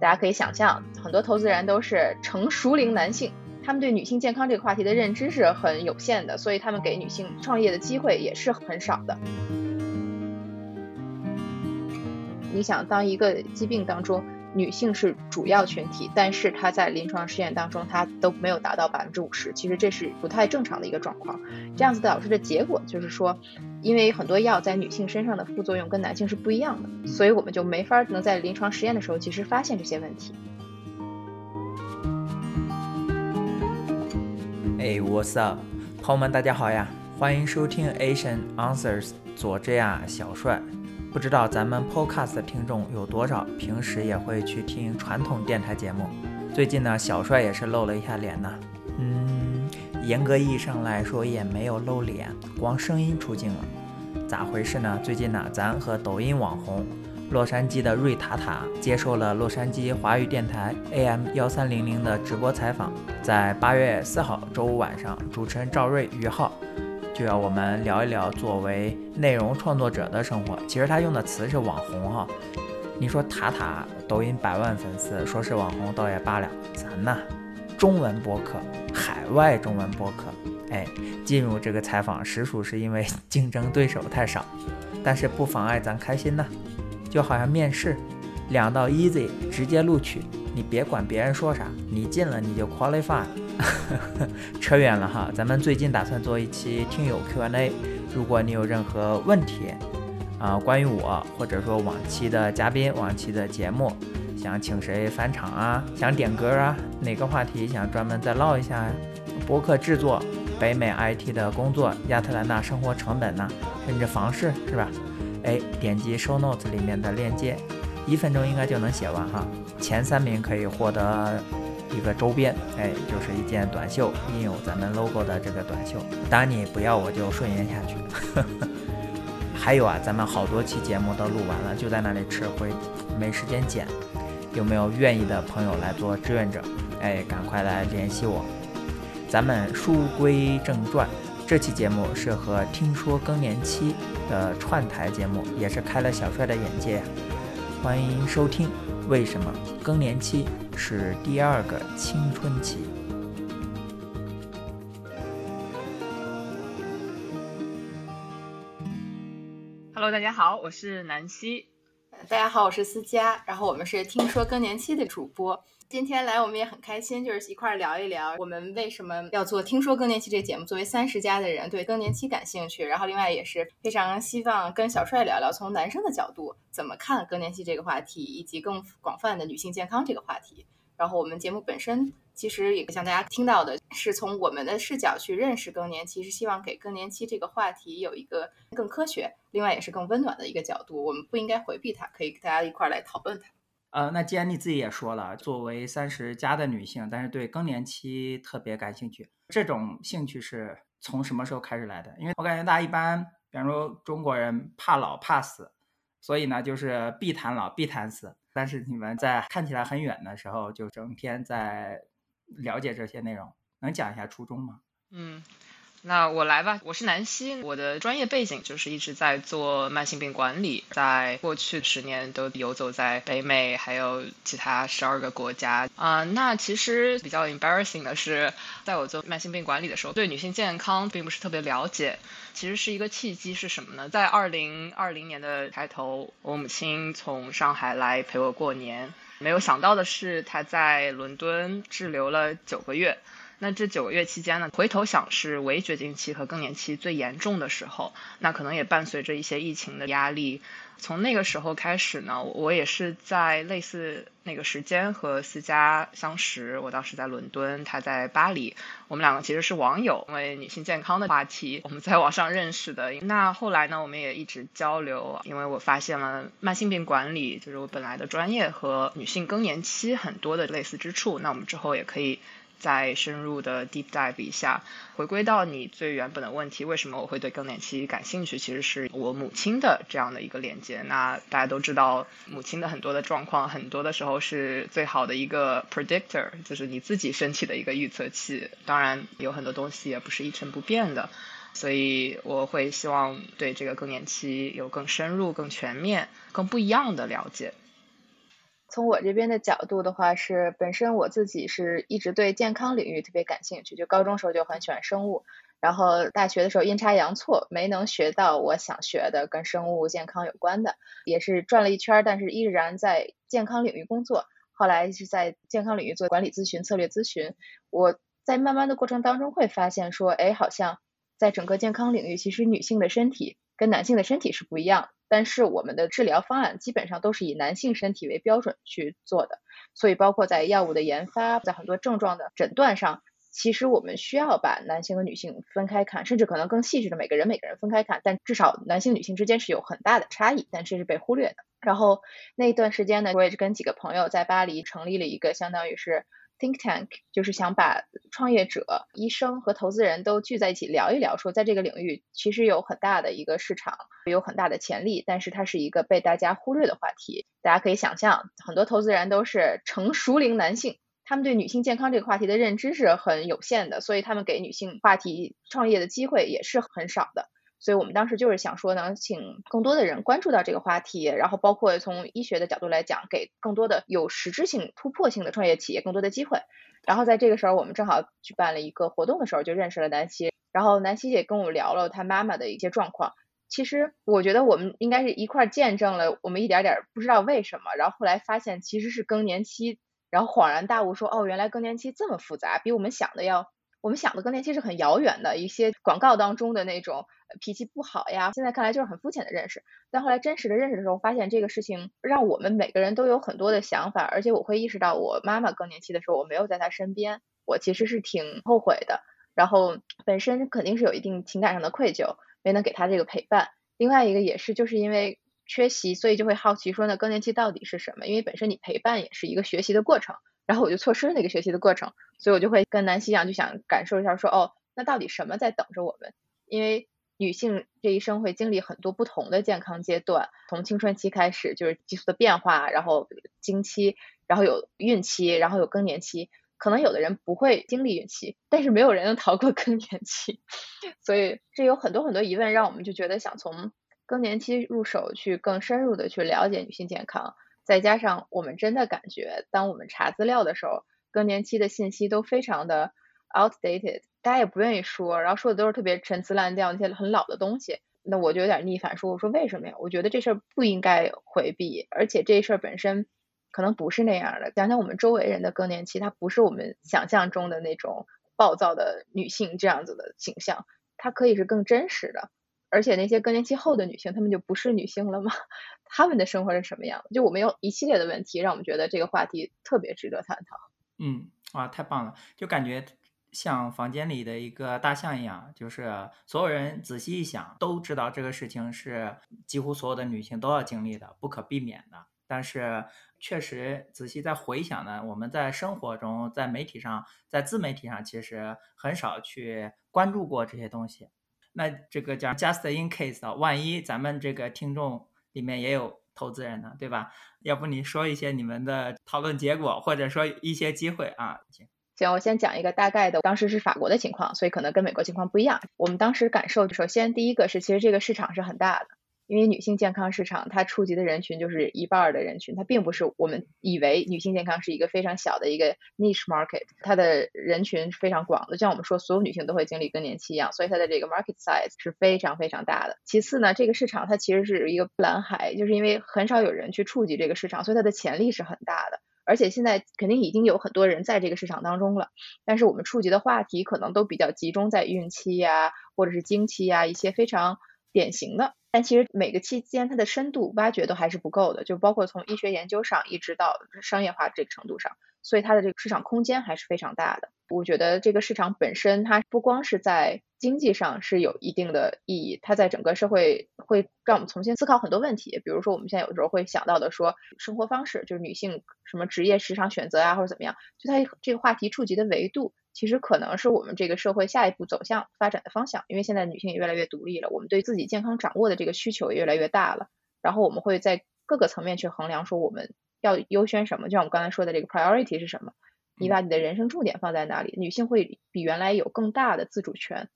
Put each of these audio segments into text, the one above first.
大家可以想象，很多投资人都是成熟龄男性，他们对女性健康这个话题的认知是很有限的，所以他们给女性创业的机会也是很少的。你想，当一个疾病当中，女性是主要群体，但是她在临床试验当中，她都没有达到百分之五十，其实这是不太正常的一个状况。这样子导致的结果就是说，因为很多药在女性身上的副作用跟男性是不一样的，所以我们就没法能在临床实验的时候及时发现这些问题。哎，What's up，朋友们，大家好呀，欢迎收听 Asian Answers，佐治亚小帅。不知道咱们 Podcast 的听众有多少，平时也会去听传统电台节目。最近呢，小帅也是露了一下脸呢。嗯，严格意义上来说也没有露脸，光声音出镜了。咋回事呢？最近呢，咱和抖音网红洛杉矶的瑞塔塔接受了洛杉矶华语电台 AM 幺三零零的直播采访。在八月四号周五晚上，主持人赵瑞、于浩。就要我们聊一聊作为内容创作者的生活。其实他用的词是网红哈。你说塔塔抖音百万粉丝，说是网红倒也罢了，咱呢，中文播客，海外中文播客，哎，进入这个采访实属是因为竞争对手太少，但是不妨碍咱开心呐。就好像面试，两道 easy 直接录取，你别管别人说啥，你进了你就 qualify。扯远了哈，咱们最近打算做一期听友 Q&A，如果你有任何问题啊，关于我或者说往期的嘉宾、往期的节目，想请谁返场啊，想点歌啊，哪个话题想专门再唠一下呀？博客制作、北美 IT 的工作、亚特兰大生活成本呢，甚至房市是吧？哎，点击 Show Notes 里面的链接，一分钟应该就能写完哈。前三名可以获得。一个周边，哎，就是一件短袖，印有咱们 logo 的这个短袖。当你不要，我就顺延下去。还有啊，咱们好多期节目都录完了，就在那里吃灰，没时间剪。有没有愿意的朋友来做志愿者？哎，赶快来联系我。咱们书归正传，这期节目是和听说更年期的串台节目，也是开了小帅的眼界呀。欢迎收听。为什么更年期是第二个青春期？Hello，大家好，我是南希。大家好，我是思佳。然后我们是听说更年期的主播。今天来我们也很开心，就是一块儿聊一聊我们为什么要做《听说更年期》这个节目。作为三十加的人，对更年期感兴趣，然后另外也是非常希望跟小帅聊聊，从男生的角度怎么看更年期这个话题，以及更广泛的女性健康这个话题。然后我们节目本身其实也像大家听到的，是从我们的视角去认识更年期，是希望给更年期这个话题有一个更科学，另外也是更温暖的一个角度。我们不应该回避它，可以大家一块来讨论它。呃，那既然你自己也说了，作为三十加的女性，但是对更年期特别感兴趣，这种兴趣是从什么时候开始来的？因为我感觉大家一般，比方说中国人怕老怕死，所以呢就是必谈老必谈死。但是你们在看起来很远的时候，就整天在了解这些内容，能讲一下初衷吗？嗯。那我来吧，我是南希，我的专业背景就是一直在做慢性病管理，在过去十年都游走在北美，还有其他十二个国家啊。那其实比较 embarrassing 的是，在我做慢性病管理的时候，对女性健康并不是特别了解。其实是一个契机是什么呢？在二零二零年的开头，我母亲从上海来陪我过年，没有想到的是，他在伦敦滞留了九个月。那这九个月期间呢，回头想是围绝经期和更年期最严重的时候，那可能也伴随着一些疫情的压力。从那个时候开始呢，我也是在类似那个时间和思佳相识。我当时在伦敦，他在巴黎，我们两个其实是网友，因为女性健康的话题，我们在网上认识的。那后来呢，我们也一直交流，因为我发现了慢性病管理就是我本来的专业和女性更年期很多的类似之处。那我们之后也可以。再深入的 deep dive 一下，回归到你最原本的问题，为什么我会对更年期感兴趣？其实是我母亲的这样的一个连接。那大家都知道，母亲的很多的状况，很多的时候是最好的一个 predictor，就是你自己身体的一个预测器。当然，有很多东西也不是一成不变的，所以我会希望对这个更年期有更深入、更全面、更不一样的了解。从我这边的角度的话，是本身我自己是一直对健康领域特别感兴趣，就高中时候就很喜欢生物，然后大学的时候阴差阳错没能学到我想学的跟生物健康有关的，也是转了一圈，但是依然在健康领域工作。后来是在健康领域做管理咨询、策略咨询。我在慢慢的过程当中会发现说，哎，好像在整个健康领域，其实女性的身体跟男性的身体是不一样。但是我们的治疗方案基本上都是以男性身体为标准去做的，所以包括在药物的研发，在很多症状的诊断上，其实我们需要把男性和女性分开看，甚至可能更细致的每个人每个人分开看，但至少男性女性之间是有很大的差异，但这是被忽略的。然后那段时间呢，我也是跟几个朋友在巴黎成立了一个相当于是。Think Tank 就是想把创业者、医生和投资人都聚在一起聊一聊，说在这个领域其实有很大的一个市场，有很大的潜力，但是它是一个被大家忽略的话题。大家可以想象，很多投资人都是成熟龄男性，他们对女性健康这个话题的认知是很有限的，所以他们给女性话题创业的机会也是很少的。所以我们当时就是想说，能请更多的人关注到这个话题，然后包括从医学的角度来讲，给更多的有实质性、突破性的创业企业更多的机会。然后在这个时候，我们正好举办了一个活动的时候，就认识了南希。然后南希也跟我们聊了她妈妈的一些状况。其实我觉得我们应该是一块见证了我们一点点不知道为什么，然后后来发现其实是更年期，然后恍然大悟说，哦，原来更年期这么复杂，比我们想的要。我们想的更年期是很遥远的一些广告当中的那种脾气不好呀，现在看来就是很肤浅的认识。但后来真实的认识的时候，发现这个事情让我们每个人都有很多的想法，而且我会意识到，我妈妈更年期的时候我没有在她身边，我其实是挺后悔的。然后本身肯定是有一定情感上的愧疚，没能给她这个陪伴。另外一个也是就是因为缺席，所以就会好奇说，那更年期到底是什么？因为本身你陪伴也是一个学习的过程。然后我就错失了那个学习的过程，所以我就会跟南希一样，就想感受一下，说哦，那到底什么在等着我们？因为女性这一生会经历很多不同的健康阶段，从青春期开始就是激素的变化，然后经期，然后有孕期，然后有更年期。可能有的人不会经历孕期，但是没有人能逃过更年期。所以这有很多很多疑问，让我们就觉得想从更年期入手，去更深入的去了解女性健康。再加上我们真的感觉，当我们查资料的时候，更年期的信息都非常的 outdated，大家也不愿意说，然后说的都是特别陈词滥调那些很老的东西，那我就有点逆反，说我说为什么呀？我觉得这事儿不应该回避，而且这事儿本身可能不是那样的。讲讲我们周围人的更年期，它不是我们想象中的那种暴躁的女性这样子的形象，它可以是更真实的。而且那些更年期后的女性，她们就不是女性了吗？她们的生活是什么样？就我们有一系列的问题，让我们觉得这个话题特别值得探讨。嗯，哇，太棒了！就感觉像房间里的一个大象一样，就是所有人仔细一想，都知道这个事情是几乎所有的女性都要经历的，不可避免的。但是确实仔细再回想呢，我们在生活中、在媒体上、在自媒体上，其实很少去关注过这些东西。那这个叫 just in case 啊，万一咱们这个听众里面也有投资人呢，对吧？要不你说一些你们的讨论结果，或者说一些机会啊？行，行，我先讲一个大概的，当时是法国的情况，所以可能跟美国情况不一样。我们当时感受，首先第一个是，其实这个市场是很大的。因为女性健康市场，它触及的人群就是一半的人群，它并不是我们以为女性健康是一个非常小的一个 niche market，它的人群是非常广的，就像我们说所有女性都会经历更年期一样，所以它的这个 market size 是非常非常大的。其次呢，这个市场它其实是一个蓝海，就是因为很少有人去触及这个市场，所以它的潜力是很大的。而且现在肯定已经有很多人在这个市场当中了，但是我们触及的话题可能都比较集中在孕期呀，或者是经期呀一些非常典型的。但其实每个期间它的深度挖掘都还是不够的，就包括从医学研究上一直到商业化这个程度上，所以它的这个市场空间还是非常大的。我觉得这个市场本身它不光是在经济上是有一定的意义，它在整个社会会让我们重新思考很多问题。比如说我们现在有时候会想到的说生活方式，就是女性什么职业时尚选择啊或者怎么样，就它这个话题触及的维度。其实可能是我们这个社会下一步走向发展的方向，因为现在女性也越来越独立了，我们对自己健康掌握的这个需求也越来越大了。然后我们会在各个层面去衡量，说我们要优先什么，就像我们刚才说的这个 priority 是什么，你把你的人生重点放在哪里？女性会比原来有更大的自主权，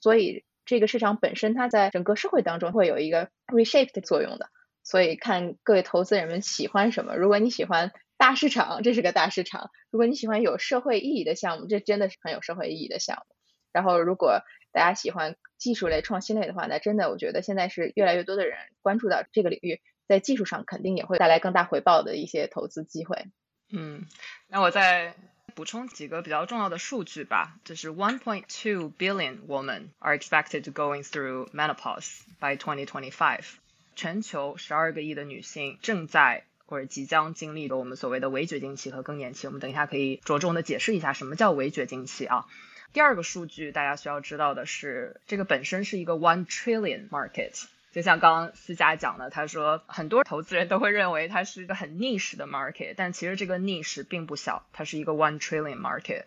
所以这个市场本身它在整个社会当中会有一个 reshape 的作用的。所以看各位投资人们喜欢什么，如果你喜欢大市场，这是个大市场。如果你喜欢有社会意义的项目，这真的是很有社会意义的项目。然后，如果大家喜欢技术类、创新类的话，那真的我觉得现在是越来越多的人关注到这个领域，在技术上肯定也会带来更大回报的一些投资机会。嗯，那我再补充几个比较重要的数据吧，就是 one point two billion women are expected to going through menopause by twenty twenty five，全球十二个亿的女性正在或者即将经历的我们所谓的围绝经期和更年期。我们等一下可以着重的解释一下什么叫围绝经期啊。第二个数据大家需要知道的是，这个本身是一个 one trillion market。就像刚刚思佳讲的，他说很多投资人都会认为它是一个很 niche 的 market，但其实这个 niche 并不小，它是一个 one trillion market。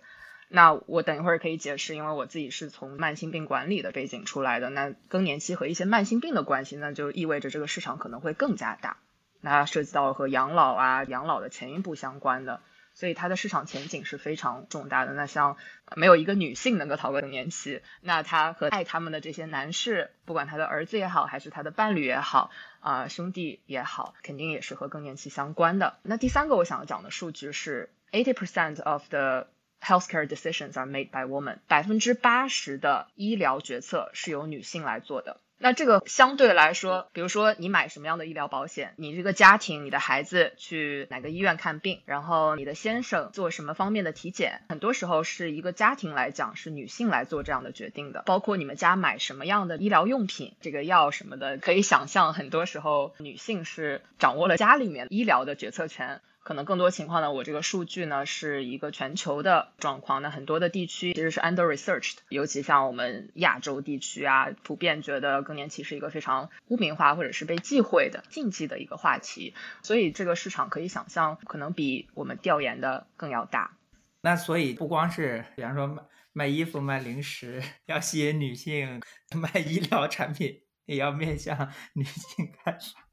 那我等一会儿可以解释，因为我自己是从慢性病管理的背景出来的，那更年期和一些慢性病的关系，那就意味着这个市场可能会更加大。那涉及到和养老啊、养老的前一步相关的。所以它的市场前景是非常重大的。那像没有一个女性能够逃过更年期，那她和爱他们的这些男士，不管他的儿子也好，还是他的伴侣也好，啊兄弟也好，肯定也是和更年期相关的。那第三个我想要讲的数据是，eighty percent of the healthcare decisions are made by women，百分之八十的医疗决策是由女性来做的。那这个相对来说，比如说你买什么样的医疗保险，你这个家庭，你的孩子去哪个医院看病，然后你的先生做什么方面的体检，很多时候是一个家庭来讲是女性来做这样的决定的。包括你们家买什么样的医疗用品，这个药什么的，可以想象很多时候女性是掌握了家里面医疗的决策权。可能更多情况呢，我这个数据呢是一个全球的状况。那很多的地区其实是 under researched，尤其像我们亚洲地区啊，普遍觉得更年期是一个非常污名化或者是被忌讳的禁忌的一个话题。所以这个市场可以想象，可能比我们调研的更要大。那所以不光是，比方说卖卖衣服、卖零食，要吸引女性；卖医疗产品，也要面向女性开发。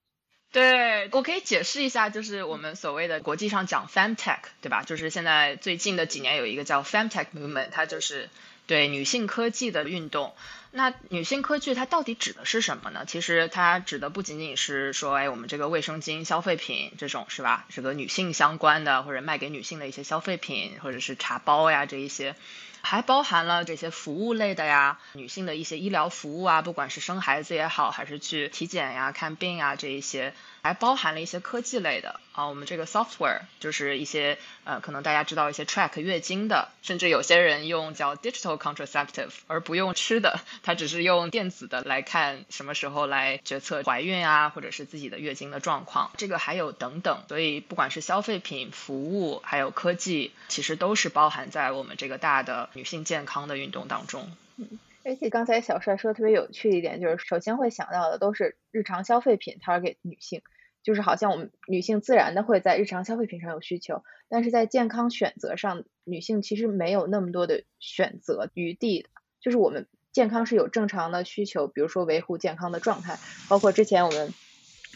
对我可以解释一下，就是我们所谓的国际上讲 femtech，对吧？就是现在最近的几年有一个叫 femtech movement，它就是对女性科技的运动。那女性科技它到底指的是什么呢？其实它指的不仅仅是说，哎，我们这个卫生巾、消费品这种是吧？这个女性相关的，或者卖给女性的一些消费品，或者是茶包呀这一些。还包含了这些服务类的呀，女性的一些医疗服务啊，不管是生孩子也好，还是去体检呀、看病啊这一些，还包含了一些科技类的啊。我们这个 software 就是一些呃，可能大家知道一些 track 月经的，甚至有些人用叫 digital contraceptive，而不用吃的，他只是用电子的来看什么时候来决策怀孕啊，或者是自己的月经的状况。这个还有等等，所以不管是消费品、服务，还有科技，其实都是包含在我们这个大的。女性健康的运动当中，嗯，而且刚才小帅说特别有趣一点，就是首先会想到的都是日常消费品，target 女性，就是好像我们女性自然的会在日常消费品上有需求，但是在健康选择上，女性其实没有那么多的选择余地，就是我们健康是有正常的需求，比如说维护健康的状态，包括之前我们。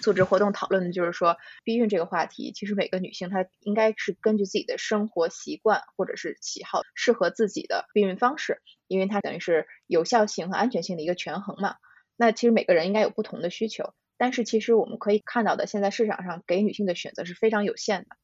组织活动讨论的就是说，避孕这个话题，其实每个女性她应该是根据自己的生活习惯或者是喜好，适合自己的避孕方式，因为它等于是有效性和安全性的一个权衡嘛。那其实每个人应该有不同的需求，但是其实我们可以看到的，现在市场上给女性的选择是非常有限的。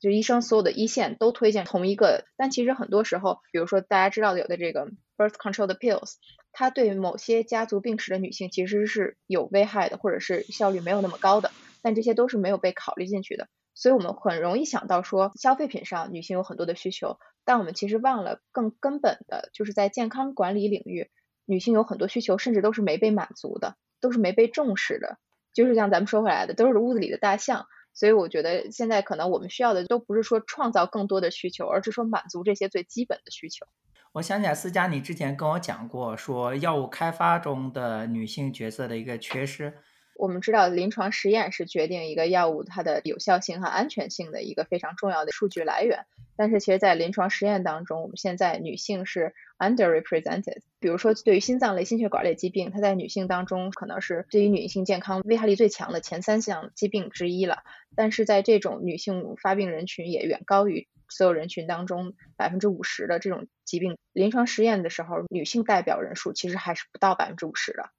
就医生所有的一线都推荐同一个，但其实很多时候，比如说大家知道的有的这个 birth control 的 pills，它对某些家族病史的女性其实是有危害的，或者是效率没有那么高的，但这些都是没有被考虑进去的。所以我们很容易想到说，消费品上女性有很多的需求，但我们其实忘了更根本的，就是在健康管理领域，女性有很多需求，甚至都是没被满足的，都是没被重视的。就是像咱们说回来的，都是屋子里的大象。所以我觉得现在可能我们需要的都不是说创造更多的需求，而是说满足这些最基本的需求。我想起来，思佳，你之前跟我讲过，说药物开发中的女性角色的一个缺失。我们知道，临床实验是决定一个药物它的有效性和安全性的一个非常重要的数据来源。但是，其实，在临床实验当中，我们现在女性是 underrepresented。比如说，对于心脏类、心血管类疾病，它在女性当中可能是对于女性健康危害力最强的前三项疾病之一了。但是在这种女性发病人群也远高于所有人群当中百分之五十的这种疾病，临床实验的时候，女性代表人数其实还是不到百分之五十的。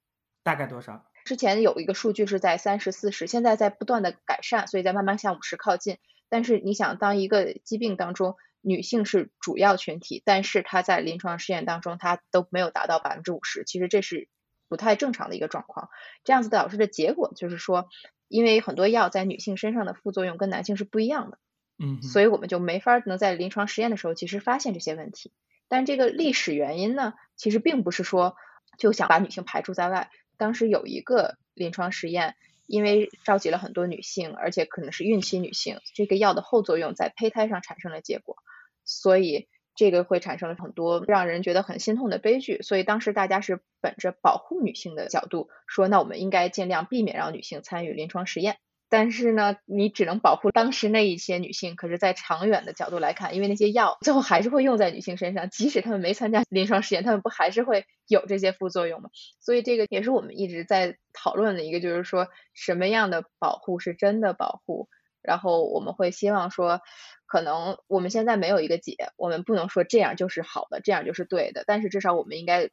大概多少？之前有一个数据是在三十四十，现在在不断的改善，所以在慢慢向五十靠近。但是你想，当一个疾病当中女性是主要群体，但是她在临床试验当中她都没有达到百分之五十，其实这是不太正常的一个状况。这样子导致的结果就是说，因为很多药在女性身上的副作用跟男性是不一样的，嗯，所以我们就没法能在临床实验的时候其实发现这些问题。但这个历史原因呢，其实并不是说就想把女性排除在外。当时有一个临床实验，因为召集了很多女性，而且可能是孕期女性，这个药的后作用在胚胎上产生了结果，所以这个会产生了很多让人觉得很心痛的悲剧。所以当时大家是本着保护女性的角度说，那我们应该尽量避免让女性参与临床实验。但是呢，你只能保护当时那一些女性。可是，在长远的角度来看，因为那些药最后还是会用在女性身上，即使她们没参加临床实验，她们不还是会有这些副作用吗？所以，这个也是我们一直在讨论的一个，就是说什么样的保护是真的保护。然后，我们会希望说，可能我们现在没有一个解，我们不能说这样就是好的，这样就是对的。但是，至少我们应该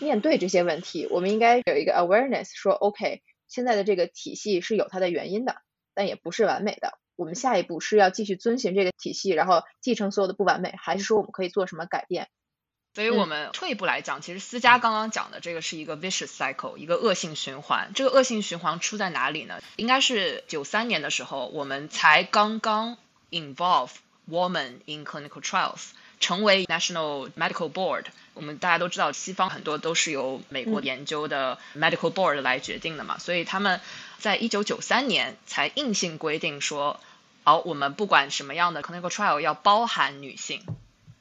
面对这些问题，我们应该有一个 awareness，说 OK。现在的这个体系是有它的原因的，但也不是完美的。我们下一步是要继续遵循这个体系，然后继承所有的不完美，还是说我们可以做什么改变？所以我们退一步来讲，其实思佳刚刚讲的这个是一个 vicious cycle，一个恶性循环。这个恶性循环出在哪里呢？应该是九三年的时候，我们才刚刚 involve woman in clinical trials。成为 National Medical Board，我们大家都知道，西方很多都是由美国研究的 Medical Board 来决定的嘛，所以他们在一九九三年才硬性规定说，好，我们不管什么样的 clinical trial 要包含女性。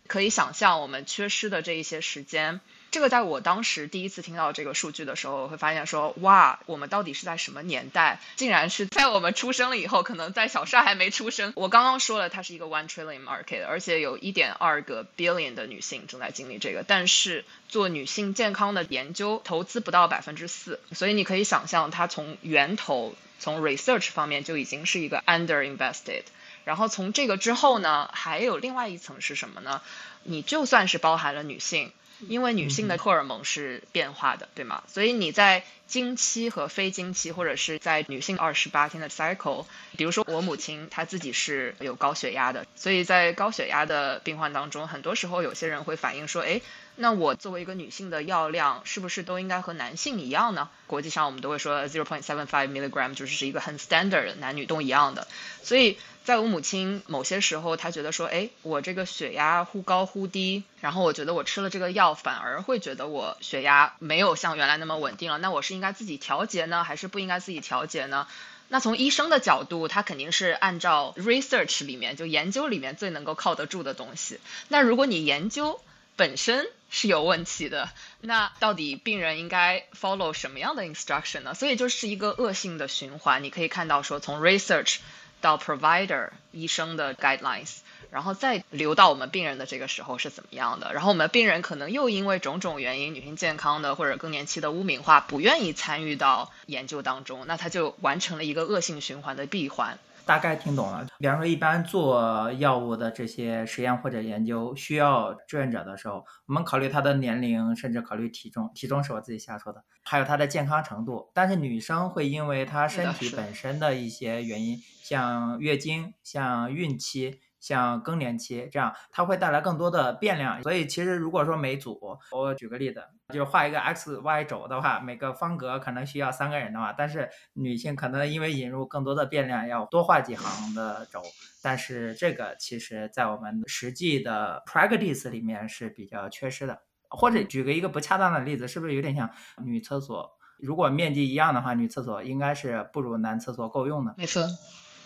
可以想象，我们缺失的这一些时间。这个在我当时第一次听到这个数据的时候，我会发现说，哇，我们到底是在什么年代？竟然是在我们出生了以后，可能在小帅还没出生。我刚刚说了，它是一个 one trillion market，而且有一点二个 billion 的女性正在经历这个。但是做女性健康的研究，投资不到百分之四，所以你可以想象，它从源头从 research 方面就已经是一个 under invested。然后从这个之后呢，还有另外一层是什么呢？你就算是包含了女性。因为女性的荷尔蒙是变化的，对吗？所以你在经期和非经期，或者是在女性二十八天的 cycle，比如说我母亲她自己是有高血压的，所以在高血压的病患当中，很多时候有些人会反映说，哎，那我作为一个女性的药量是不是都应该和男性一样呢？国际上我们都会说 zero point seven five milligram 就是一个很 standard，男女都一样的，所以。在我母亲某些时候，她觉得说，哎，我这个血压忽高忽低，然后我觉得我吃了这个药，反而会觉得我血压没有像原来那么稳定了。那我是应该自己调节呢，还是不应该自己调节呢？那从医生的角度，他肯定是按照 research 里面就研究里面最能够靠得住的东西。那如果你研究本身是有问题的，那到底病人应该 follow 什么样的 instruction 呢？所以就是一个恶性的循环。你可以看到说，从 research。到 provider 医生的 guidelines，然后再流到我们病人的这个时候是怎么样的？然后我们病人可能又因为种种原因，女性健康的或者更年期的污名化，不愿意参与到研究当中，那他就完成了一个恶性循环的闭环。大概听懂了。比方说，一般做药物的这些实验或者研究，需要志愿者的时候，我们考虑他的年龄，甚至考虑体重。体重是我自己瞎说的。还有他的健康程度。但是女生会因为她身体本身的一些原因，像月经、像孕期。像更年期这样，它会带来更多的变量。所以其实如果说每组，我举个例子，就是画一个 x y 轴的话，每个方格可能需要三个人的话，但是女性可能因为引入更多的变量，要多画几行的轴。但是这个其实在我们实际的 practice 里面是比较缺失的。或者举个一个不恰当的例子，是不是有点像女厕所？如果面积一样的话，女厕所应该是不如男厕所够用的。没错。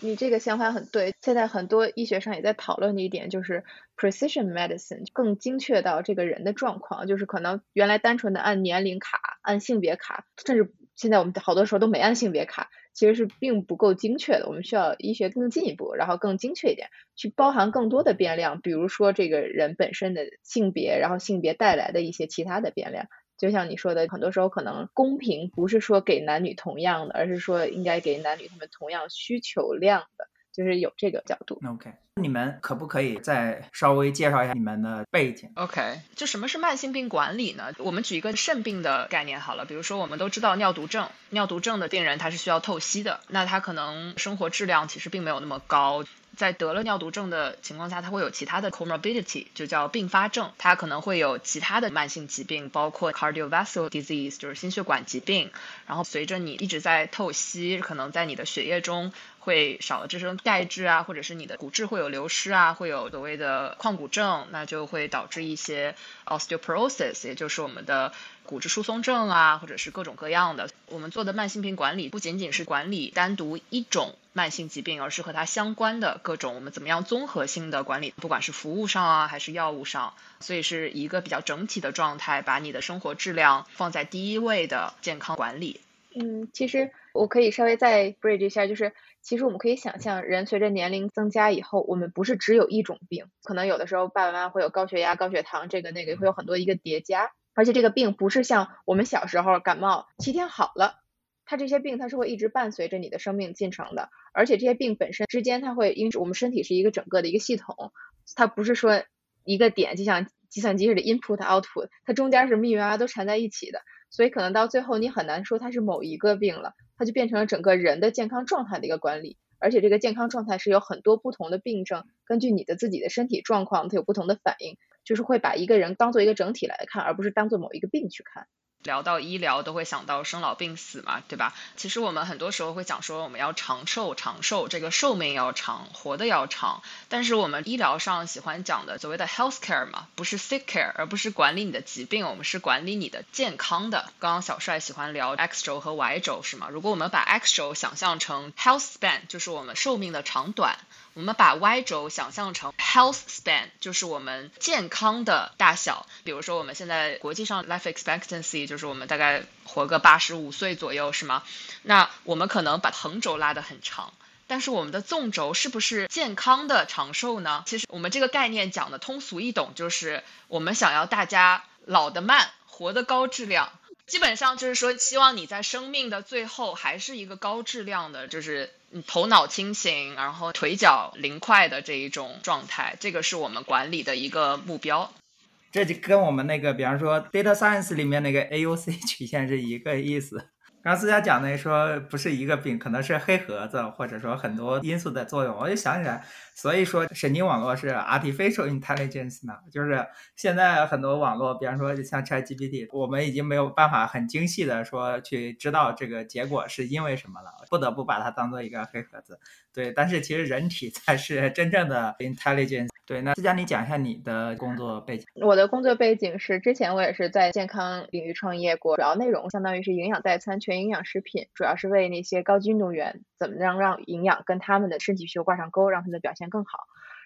你这个想法很对，现在很多医学上也在讨论的一点就是 precision medicine 更精确到这个人的状况，就是可能原来单纯的按年龄卡、按性别卡，甚至现在我们好多时候都没按性别卡，其实是并不够精确的。我们需要医学更进一步，然后更精确一点，去包含更多的变量，比如说这个人本身的性别，然后性别带来的一些其他的变量。就像你说的，很多时候可能公平不是说给男女同样的，而是说应该给男女他们同样需求量的，就是有这个角度。OK，你们可不可以再稍微介绍一下你们的背景？OK，就什么是慢性病管理呢？我们举一个肾病的概念好了，比如说我们都知道尿毒症，尿毒症的病人他是需要透析的，那他可能生活质量其实并没有那么高。在得了尿毒症的情况下，它会有其他的 comorbidity，就叫并发症，它可能会有其他的慢性疾病，包括 cardiovascular disease，就是心血管疾病。然后随着你一直在透析，可能在你的血液中会少了这种钙质啊，或者是你的骨质会有流失啊，会有所谓的矿骨症，那就会导致一些 osteoporosis，也就是我们的。骨质疏松症啊，或者是各种各样的，我们做的慢性病管理不仅仅是管理单独一种慢性疾病，而是和它相关的各种我们怎么样综合性的管理，不管是服务上啊，还是药物上，所以是一个比较整体的状态，把你的生活质量放在第一位的健康管理。嗯，其实我可以稍微再 bridge 一下，就是其实我们可以想象，人随着年龄增加以后，我们不是只有一种病，可能有的时候爸爸妈妈会有高血压、高血糖，这个那个会有很多一个叠加。而且这个病不是像我们小时候感冒七天好了，它这些病它是会一直伴随着你的生命进程的。而且这些病本身之间，它会因为我们身体是一个整个的一个系统，它不是说一个点就像计算机似的 input output，它中间是密密麻麻都缠在一起的。所以可能到最后你很难说它是某一个病了，它就变成了整个人的健康状态的一个管理。而且这个健康状态是有很多不同的病症，根据你的自己的身体状况，它有不同的反应。就是会把一个人当做一个整体来看，而不是当做某一个病去看。聊到医疗，都会想到生老病死嘛，对吧？其实我们很多时候会讲说，我们要长寿，长寿，这个寿命要长，活得要长。但是我们医疗上喜欢讲的所谓的 health care 嘛，不是 sick care，而不是管理你的疾病，我们是管理你的健康的。刚刚小帅喜欢聊 X 轴和 Y 轴是吗？如果我们把 X 轴想象成 health span，就是我们寿命的长短。我们把 Y 轴想象成 health span，就是我们健康的大小。比如说，我们现在国际上 life expectancy 就是我们大概活个八十五岁左右，是吗？那我们可能把横轴拉得很长，但是我们的纵轴是不是健康的长寿呢？其实我们这个概念讲的通俗易懂，就是我们想要大家老得慢，活得高质量。基本上就是说，希望你在生命的最后还是一个高质量的，就是头脑清醒，然后腿脚灵快的这一种状态。这个是我们管理的一个目标。这就跟我们那个，比方说 data science 里面那个 AUC 曲线是一个意思。刚思佳讲的说不是一个病，可能是黑盒子，或者说很多因素的作用。我就想起来，所以说神经网络是 artificial intelligence 呢，就是现在很多网络，比方说像 ChatGPT，我们已经没有办法很精细的说去知道这个结果是因为什么了，不得不把它当做一个黑盒子。对，但是其实人体 才是真正的 intelligence。对，那思佳，你讲一下你的工作背景。我的工作背景是，之前我也是在健康领域创业过，主要内容相当于是营养代餐、营养食品，主要是为那些高级运动员怎么样让营养跟他们的身体需求挂上钩，让他们的表现更好。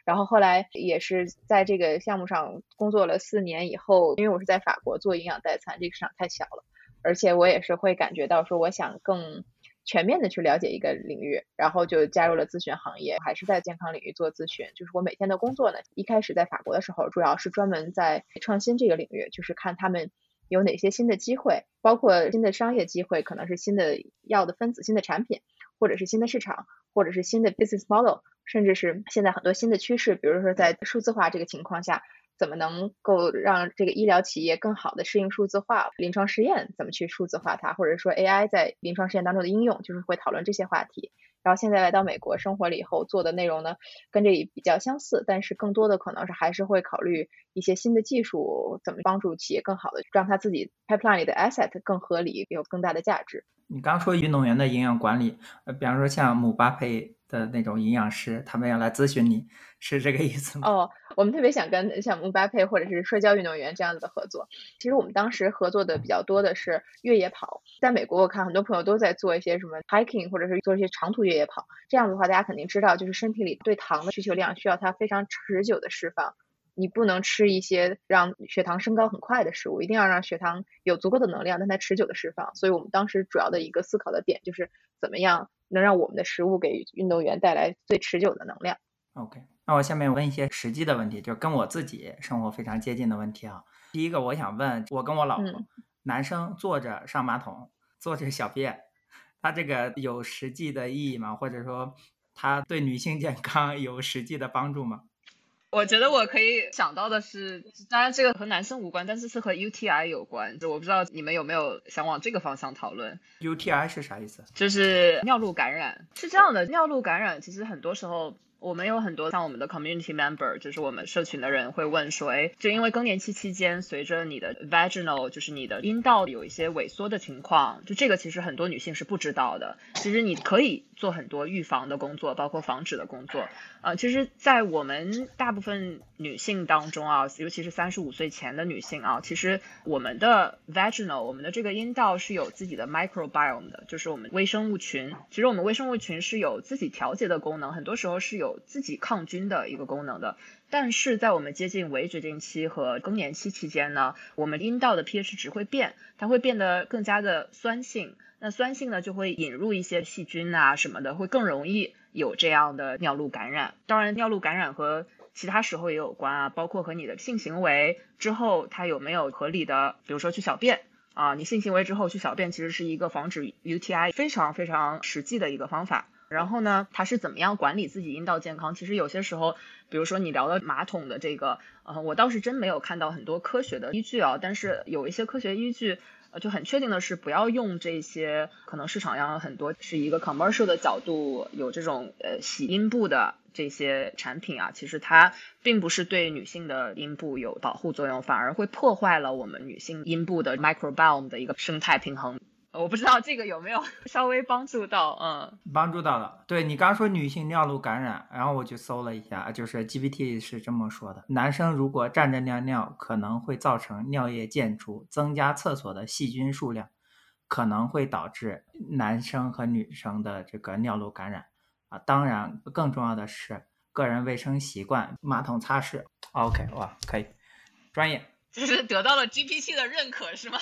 然后后来也是在这个项目上工作了四年以后，因为我是在法国做营养代餐，这个市场太小了，而且我也是会感觉到说，我想更。全面的去了解一个领域，然后就加入了咨询行业，还是在健康领域做咨询。就是我每天的工作呢，一开始在法国的时候，主要是专门在创新这个领域，就是看他们有哪些新的机会，包括新的商业机会，可能是新的药的分子、新的产品，或者是新的市场，或者是新的 business model，甚至是现在很多新的趋势，比如说在数字化这个情况下。怎么能够让这个医疗企业更好的适应数字化？临床实验怎么去数字化它？或者说 AI 在临床实验当中的应用，就是会讨论这些话题。然后现在来到美国生活了以后，做的内容呢，跟这里比较相似，但是更多的可能是还是会考虑一些新的技术，怎么帮助企业更好的让他自己 pipeline 里的 asset 更合理，有更大的价值。你刚说运动员的营养管理，呃，比方说像姆巴佩。的那种营养师，他们要来咨询你，是这个意思吗？哦，我们特别想跟像姆巴佩或者是摔跤运动员这样子的合作。其实我们当时合作的比较多的是越野跑，在美国我看很多朋友都在做一些什么 hiking，或者是做一些长途越野跑。这样的话，大家肯定知道，就是身体里对糖的需求量需要它非常持久的释放。你不能吃一些让血糖升高很快的食物，一定要让血糖有足够的能量，让它持久的释放。所以我们当时主要的一个思考的点就是怎么样。能让我们的食物给运动员带来最持久的能量。OK，那我下面问一些实际的问题，就跟我自己生活非常接近的问题啊。第一个，我想问，我跟我老婆，男生坐着上马桶，坐着小便，他这个有实际的意义吗？或者说，他对女性健康 有实际的帮助吗？我觉得我可以想到的是，当然这个和男生无关，但是是和 UTI 有关。就我不知道你们有没有想往这个方向讨论。UTI 是啥意思？就是尿路感染。是这样的，尿路感染其实很多时候我们有很多像我们的 community member，就是我们社群的人会问说，哎，就因为更年期期间，随着你的 vaginal，就是你的阴道有一些萎缩的情况，就这个其实很多女性是不知道的。其实你可以做很多预防的工作，包括防止的工作。呃，其实，在我们大部分女性当中啊，尤其是三十五岁前的女性啊，其实我们的 vaginal，我们的这个阴道是有自己的 microbiome 的，就是我们微生物群。其实我们微生物群是有自己调节的功能，很多时候是有自己抗菌的一个功能的。但是在我们接近围绝经期和更年期期间呢，我们阴道的 pH 值会变，它会变得更加的酸性。那酸性呢，就会引入一些细菌啊什么的，会更容易。有这样的尿路感染，当然尿路感染和其他时候也有关啊，包括和你的性行为之后，它有没有合理的，比如说去小便啊，你性行为之后去小便，其实是一个防止 UTI 非常非常实际的一个方法。然后呢，它是怎么样管理自己阴道健康？其实有些时候，比如说你聊的马桶的这个，呃，我倒是真没有看到很多科学的依据啊，但是有一些科学依据。呃就很确定的是，不要用这些可能市场上很多是一个 commercial 的角度有这种呃洗阴部的这些产品啊，其实它并不是对女性的阴部有保护作用，反而会破坏了我们女性阴部的 microbiome 的一个生态平衡。我不知道这个有没有 稍微帮助到，嗯，帮助到了。对你刚说女性尿路感染，然后我就搜了一下，就是 GPT 是这么说的：男生如果站着尿尿，可能会造成尿液溅出，增加厕所的细菌数量，可能会导致男生和女生的这个尿路感染。啊，当然更重要的是个人卫生习惯，马桶擦拭。OK，哇，可以，专业。就是得到了 GPT 的认可，是吗？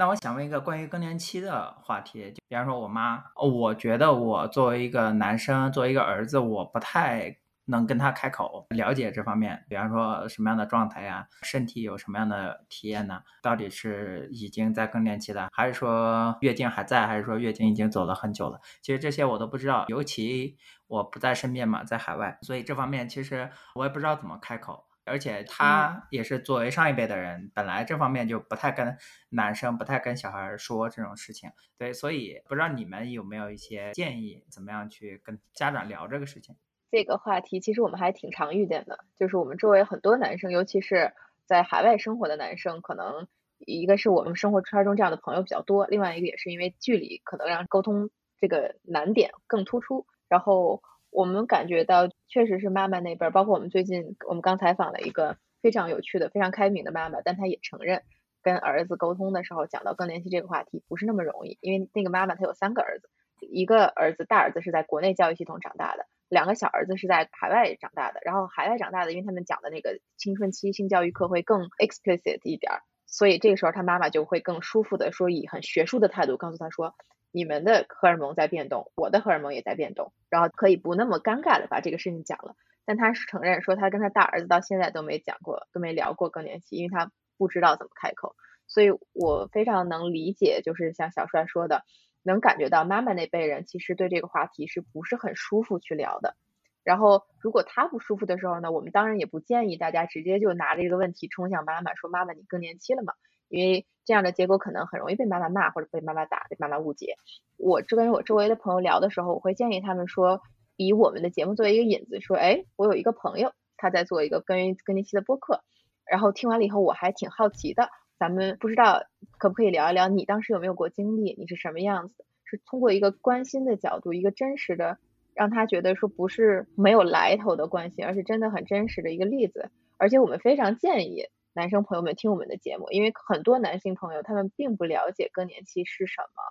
那我想问一个关于更年期的话题，就比方说我妈，我觉得我作为一个男生，作为一个儿子，我不太能跟他开口了解这方面，比方说什么样的状态呀，身体有什么样的体验呢？到底是已经在更年期了，还是说月经还在，还是说月经已经走了很久了？其实这些我都不知道，尤其我不在身边嘛，在海外，所以这方面其实我也不知道怎么开口。而且他也是作为上一辈的人，本来这方面就不太跟男生、不太跟小孩说这种事情，对，所以不知道你们有没有一些建议，怎么样去跟家长聊这个事情？这个话题其实我们还挺常遇见的，就是我们周围很多男生，尤其是在海外生活的男生，可能一个是我们生活圈中这样的朋友比较多，另外一个也是因为距离可能让沟通这个难点更突出，然后。我们感觉到，确实是妈妈那边，包括我们最近，我们刚采访了一个非常有趣的、非常开明的妈妈，但她也承认，跟儿子沟通的时候讲到更年期这个话题不是那么容易，因为那个妈妈她有三个儿子，一个儿子大儿子是在国内教育系统长大的，两个小儿子是在海外长大的，然后海外长大的，因为他们讲的那个青春期性教育课会更 explicit 一点，所以这个时候他妈妈就会更舒服的说，以很学术的态度告诉他说。你们的荷尔蒙在变动，我的荷尔蒙也在变动，然后可以不那么尴尬的把这个事情讲了。但他是承认说，他跟他大儿子到现在都没讲过，都没聊过更年期，因为他不知道怎么开口。所以我非常能理解，就是像小帅说的，能感觉到妈妈那辈人其实对这个话题是不是很舒服去聊的。然后如果他不舒服的时候呢，我们当然也不建议大家直接就拿着这个问题冲向妈妈，说妈妈你更年期了吗？因为这样的结果可能很容易被妈妈骂或者被妈妈打，被妈妈误解。我这跟我周围的朋友聊的时候，我会建议他们说，以我们的节目作为一个引子，说，哎，我有一个朋友他在做一个关于更年期的播客，然后听完了以后，我还挺好奇的。咱们不知道可不可以聊一聊你当时有没有过经历，你是什么样子？是通过一个关心的角度，一个真实的，让他觉得说不是没有来头的关心，而是真的很真实的一个例子。而且我们非常建议。男生朋友们听我们的节目，因为很多男性朋友他们并不了解更年期是什么。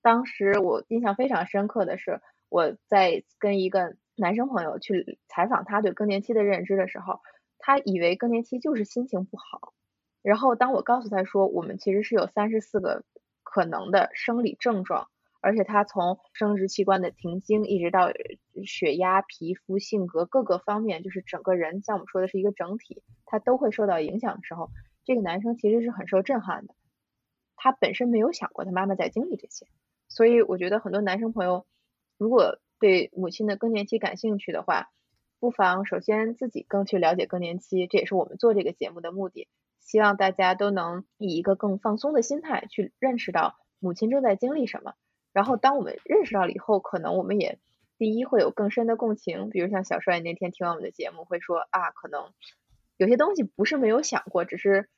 当时我印象非常深刻的是，我在跟一个男生朋友去采访他对更年期的认知的时候，他以为更年期就是心情不好。然后当我告诉他说，我们其实是有三十四个可能的生理症状。而且他从生殖器官的停经，一直到血压、皮肤、性格各个方面，就是整个人，像我们说的是一个整体，他都会受到影响的时候，这个男生其实是很受震撼的。他本身没有想过他妈妈在经历这些，所以我觉得很多男生朋友，如果对母亲的更年期感兴趣的话，不妨首先自己更去了解更年期，这也是我们做这个节目的目的，希望大家都能以一个更放松的心态去认识到母亲正在经历什么。然后，当我们认识到了以后，可能我们也第一会有更深的共情，比如像小帅那天听完我们的节目会说啊，可能有些东西不是没有想过，只是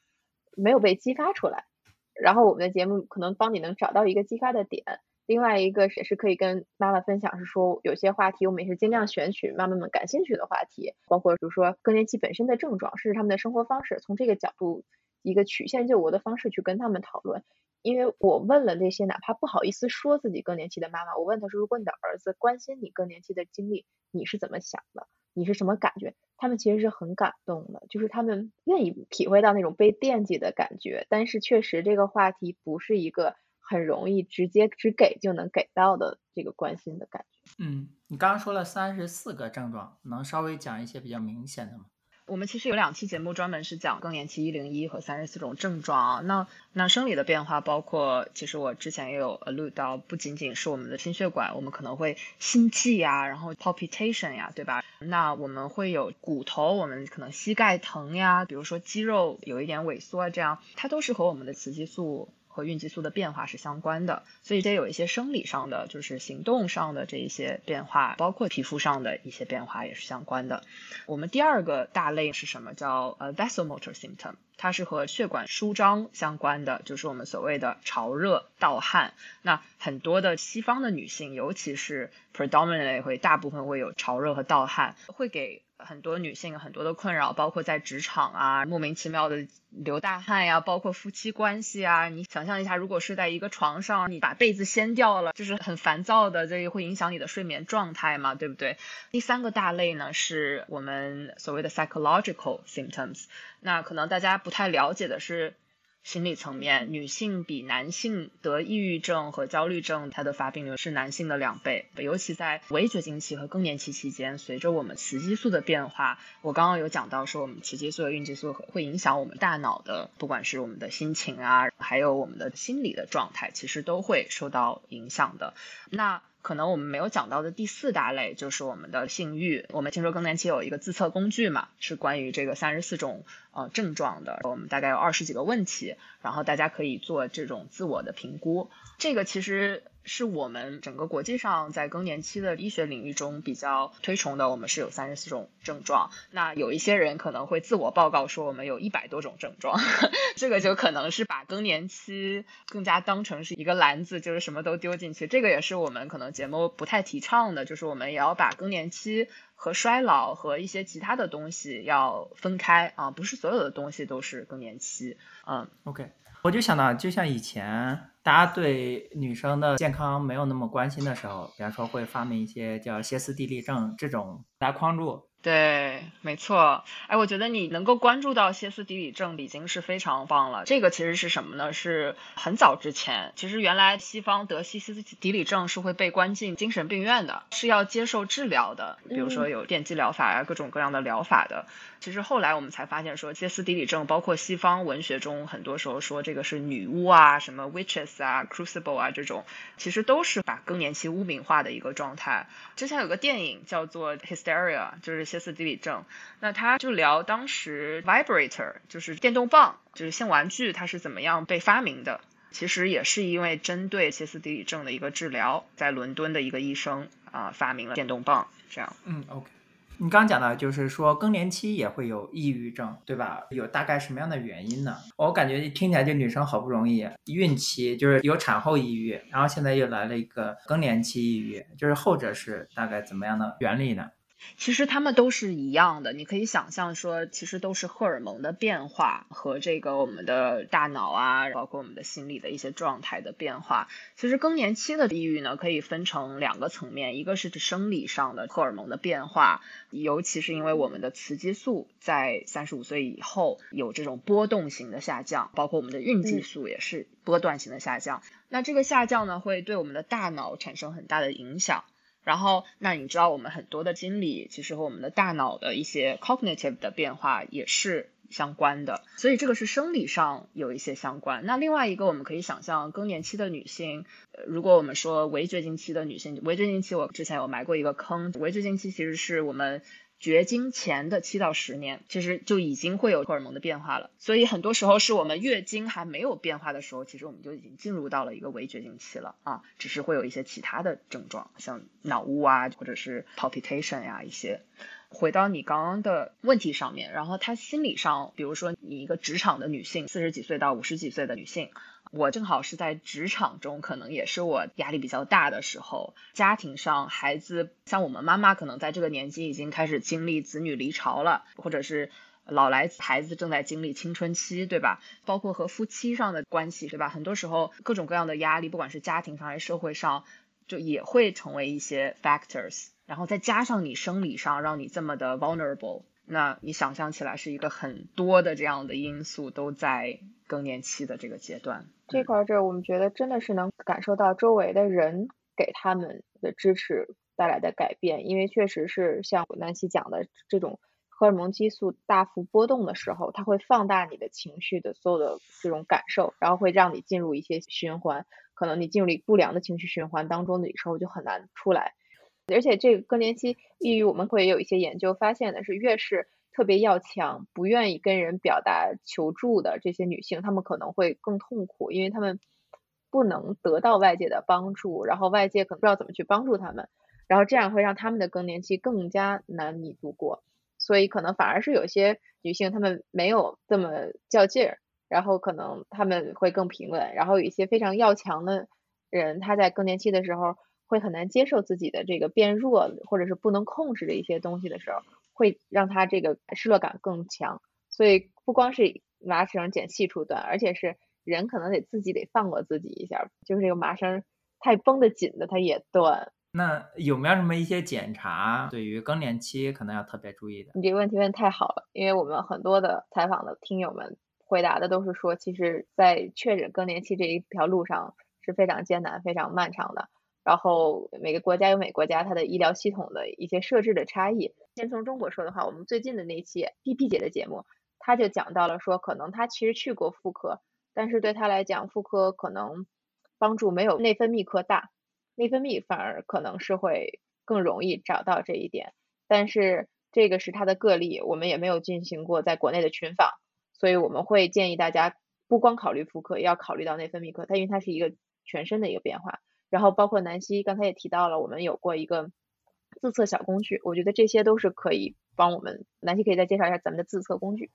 没有被激发出来。然后我们的节目可能帮你能找到一个激发的点。另外一个也是可以跟妈妈分享，是说有些话题我们也是尽量选取妈妈们感兴趣的话题，包括比如说更年期本身的症状，甚至他们的生活方式，从这个角度一个曲线救国的方式去跟他们讨论。因为我问了那些哪怕不好意思说自己更年期的妈妈，我问他说，如果你的儿子关心你更年期的经历，你是怎么想的？你是什么感觉？他们其实是很感动的，就是他们愿意体会到那种被惦记的感觉。但是确实这个话题不是一个。很容易直接只给就能给到的这个关心的感觉。嗯，你刚刚说了三十四个症状，能稍微讲一些比较明显的吗？我们其实有两期节目专门是讲更年期一零一和三十四种症状啊。那那生理的变化包括，其实我之前也有 alude 到，不仅仅是我们的心血管，我们可能会心悸呀，然后 palpitation 呀，对吧？那我们会有骨头，我们可能膝盖疼呀，比如说肌肉有一点萎缩啊，这样它都是和我们的雌激素。和孕激素的变化是相关的，所以这有一些生理上的，就是行动上的这一些变化，包括皮肤上的一些变化也是相关的。我们第二个大类是什么？叫呃 vasomotor symptom，它是和血管舒张相关的，就是我们所谓的潮热、盗汗。那很多的西方的女性，尤其是 predominantly 会大部分会有潮热和盗汗，会给。很多女性很多的困扰，包括在职场啊，莫名其妙的流大汗呀，包括夫妻关系啊。你想象一下，如果睡在一个床上，你把被子掀掉了，就是很烦躁的，这会影响你的睡眠状态嘛，对不对？第三个大类呢，是我们所谓的 psychological symptoms。那可能大家不太了解的是。心理层面，女性比男性得抑郁症和焦虑症，它的发病率是男性的两倍。尤其在围绝经期和更年期期间，随着我们雌激素的变化，我刚刚有讲到说，我们雌激素和孕激素会影响我们大脑的，不管是我们的心情啊，还有我们的心理的状态，其实都会受到影响的。那可能我们没有讲到的第四大类就是我们的性欲。我们听说更年期有一个自测工具嘛，是关于这个三十四种呃症状的。我们大概有二十几个问题，然后大家可以做这种自我的评估。这个其实。是我们整个国际上在更年期的医学领域中比较推崇的。我们是有三十四种症状。那有一些人可能会自我报告说我们有一百多种症状，这个就可能是把更年期更加当成是一个篮子，就是什么都丢进去。这个也是我们可能节目不太提倡的，就是我们也要把更年期和衰老和一些其他的东西要分开啊，不是所有的东西都是更年期。嗯，OK。我就想到，就像以前大家对女生的健康没有那么关心的时候，比方说会发明一些叫歇斯底里症这种来框住。对，没错。哎，我觉得你能够关注到歇斯底里症已经是非常棒了。这个其实是什么呢？是很早之前，其实原来西方得歇斯底里症是会被关进精神病院的，是要接受治疗的。比如说有电击疗法啊，各种各样的疗法的。其实后来我们才发现，说歇斯底里症，包括西方文学中很多时候说这个是女巫啊，什么 witches 啊，crucible 啊这种，其实都是把更年期污名化的一个状态。之前有个电影叫做 Hysteria，就是。歇斯底里症，那他就聊当时 vibrator 就是电动棒，就是性玩具，它是怎么样被发明的？其实也是因为针对歇斯底里症的一个治疗，在伦敦的一个医生啊发明了电动棒，这样。嗯，OK。你刚讲的就是说更年期也会有抑郁症，对吧？有大概什么样的原因呢？我感觉听起来这女生好不容易孕期就是有产后抑郁，然后现在又来了一个更年期抑郁，就是后者是大概怎么样的原理呢？其实他们都是一样的，你可以想象说，其实都是荷尔蒙的变化和这个我们的大脑啊，包括我们的心理的一些状态的变化。其实更年期的抑郁呢，可以分成两个层面，一个是指生理上的荷尔蒙的变化，尤其是因为我们的雌激素在三十五岁以后有这种波动型的下降，包括我们的孕激素也是波段型的下降。那这个下降呢，会对我们的大脑产生很大的影响。然后，那你知道我们很多的经理，其实和我们的大脑的一些 cognitive 的变化也是相关的，所以这个是生理上有一些相关。那另外一个，我们可以想象更年期的女性，如果我们说围绝经期的女性，围绝经期我之前有埋过一个坑，围绝经期其实是我们绝经前的七到十年，其实就已经会有荷尔蒙的变化了。所以很多时候是我们月经还没有变化的时候，其实我们就已经进入到了一个围绝经期了啊，只是会有一些其他的症状，像脑雾啊，或者是 palpitation 呀一些。回到你刚刚的问题上面，然后他心理上，比如说你一个职场的女性，四十几岁到五十几岁的女性，我正好是在职场中，可能也是我压力比较大的时候。家庭上，孩子像我们妈妈，可能在这个年纪已经开始经历子女离巢了，或者是老来孩子正在经历青春期，对吧？包括和夫妻上的关系，对吧？很多时候各种各样的压力，不管是家庭上还是社会上，就也会成为一些 factors。然后再加上你生理上让你这么的 vulnerable，那你想象起来是一个很多的这样的因素都在更年期的这个阶段。这块儿这我们觉得真的是能感受到周围的人给他们的支持带来的改变，因为确实是像南希讲的这种荷尔蒙激素大幅波动的时候，它会放大你的情绪的所有的这种感受，然后会让你进入一些循环，可能你进入了不良的情绪循环当中的时候就很难出来。而且这个更年期抑郁，我们会有一些研究发现的是，越是特别要强、不愿意跟人表达求助的这些女性，她们可能会更痛苦，因为她们不能得到外界的帮助，然后外界可能不知道怎么去帮助她们，然后这样会让她们的更年期更加难以度过。所以可能反而是有些女性她们没有这么较劲儿，然后可能她们会更平稳。然后有一些非常要强的人，她在更年期的时候。会很难接受自己的这个变弱，或者是不能控制的一些东西的时候，会让他这个失落感更强。所以不光是麻绳剪细处断，而且是人可能得自己得放过自己一下，就是这个麻绳太绷得紧的，它也断。那有没有什么一些检查，对于更年期可能要特别注意的？你这个问题问太好了，因为我们很多的采访的听友们回答的都是说，其实，在确诊更年期这一条路上是非常艰难、非常漫长的。然后每个国家有每个国家它的医疗系统的一些设置的差异。先从中国说的话，我们最近的那期 P P 姐的节目，他就讲到了说，可能他其实去过妇科，但是对他来讲，妇科可能帮助没有内分泌科大，内分泌反而可能是会更容易找到这一点。但是这个是他的个例，我们也没有进行过在国内的群访，所以我们会建议大家不光考虑妇科，也要考虑到内分泌科，它因为它是一个全身的一个变化。然后包括南希刚才也提到了，我们有过一个自测小工具，我觉得这些都是可以帮我们。南希可以再介绍一下咱们的自测工具。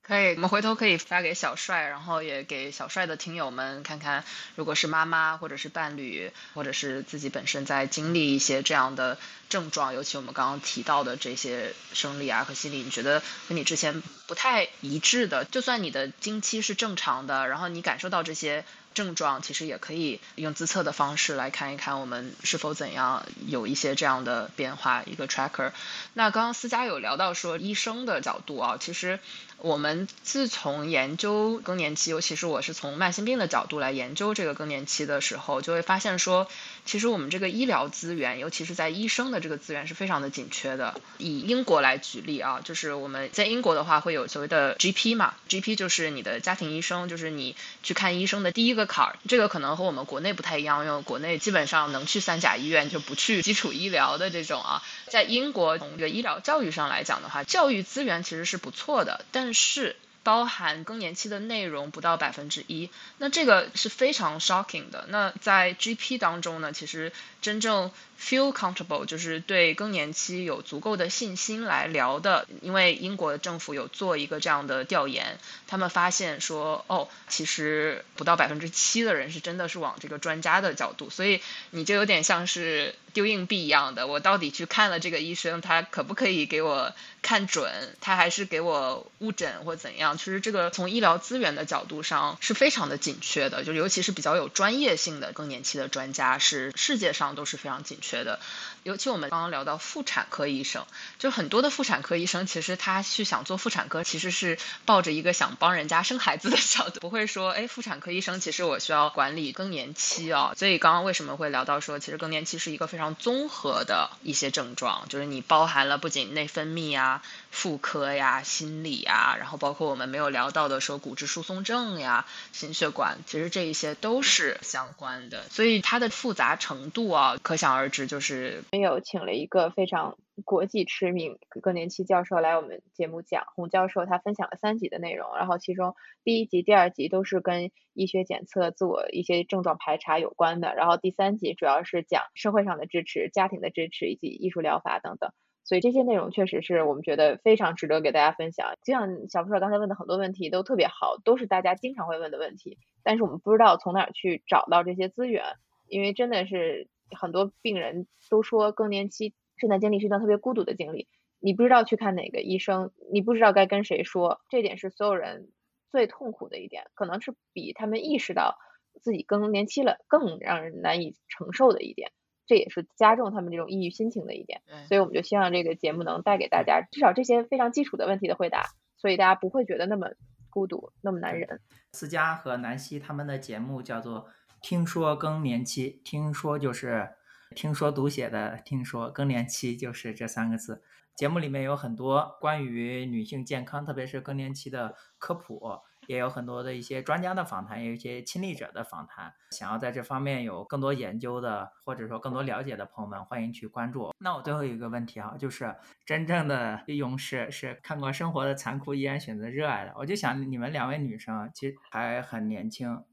可以，我们回头可以发给小帅，然后也给小帅的听友们看看，如果是妈妈或者是伴侣，或者是自己本身在经历一些这样的症状，尤其我们刚刚提到的这些生理啊和心理，你觉得跟你之前不太一致的，就算你的经期是正常的，然后你感受到这些。症状其实也可以用自测的方式来看一看我们是否怎样有一些这样的变化一个 tracker。那刚刚思佳有聊到说医生的角度啊，其实。我们自从研究更年期，尤其是我是从慢性病的角度来研究这个更年期的时候，就会发现说，其实我们这个医疗资源，尤其是在医生的这个资源是非常的紧缺的。以英国来举例啊，就是我们在英国的话会有所谓的 GP 嘛，GP 就是你的家庭医生，就是你去看医生的第一个坎儿。这个可能和我们国内不太一样，因为国内基本上能去三甲医院就不去基础医疗的这种啊。在英国从这个医疗教育上来讲的话，教育资源其实是不错的，但但是包含更年期的内容不到百分之一，那这个是非常 shocking 的。那在 GP 当中呢，其实真正。Feel comfortable 就是对更年期有足够的信心来聊的，因为英国政府有做一个这样的调研，他们发现说，哦，其实不到百分之七的人是真的是往这个专家的角度，所以你就有点像是丢硬币一样的，我到底去看了这个医生，他可不可以给我看准，他还是给我误诊或怎样？其实这个从医疗资源的角度上是非常的紧缺的，就尤其是比较有专业性的更年期的专家，是世界上都是非常紧缺。觉得，尤其我们刚刚聊到妇产科医生，就很多的妇产科医生，其实他去想做妇产科，其实是抱着一个想帮人家生孩子的角度，不会说，哎，妇产科医生其实我需要管理更年期啊。所以刚刚为什么会聊到说，其实更年期是一个非常综合的一些症状，就是你包含了不仅内分泌啊。妇科呀、心理呀，然后包括我们没有聊到的说骨质疏松症呀、心血管，其实这一些都是相关的，所以它的复杂程度啊，可想而知。就是没有请了一个非常国际知名更年期教授来我们节目讲，洪教授他分享了三集的内容，然后其中第一集、第二集都是跟医学检测、自我一些症状排查有关的，然后第三集主要是讲社会上的支持、家庭的支持以及艺术疗法等等。所以这些内容确实是我们觉得非常值得给大家分享。就像小布说刚才问的很多问题都特别好，都是大家经常会问的问题，但是我们不知道从哪儿去找到这些资源，因为真的是很多病人都说更年期这段经历是一段特别孤独的经历，你不知道去看哪个医生，你不知道该跟谁说，这点是所有人最痛苦的一点，可能是比他们意识到自己更年期了更让人难以承受的一点。这也是加重他们这种抑郁心情的一点，所以我们就希望这个节目能带给大家至少这些非常基础的问题的回答，所以大家不会觉得那么孤独，那么难忍。思佳和南希他们的节目叫做《听说更年期》，听说就是听说读写的听说，更年期就是这三个字。节目里面有很多关于女性健康，特别是更年期的科普。也有很多的一些专家的访谈，也有一些亲历者的访谈。想要在这方面有更多研究的，或者说更多了解的朋友们，欢迎去关注。那我最后一个问题哈，就是真正的勇士是看过生活的残酷，依然选择热爱的。我就想，你们两位女生其实还很年轻，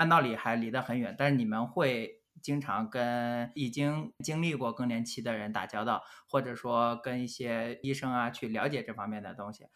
按道理还离得很远，但是你们会经常跟已经经历过更年期的人打交道，或者说跟一些医生啊去了解这方面的东西，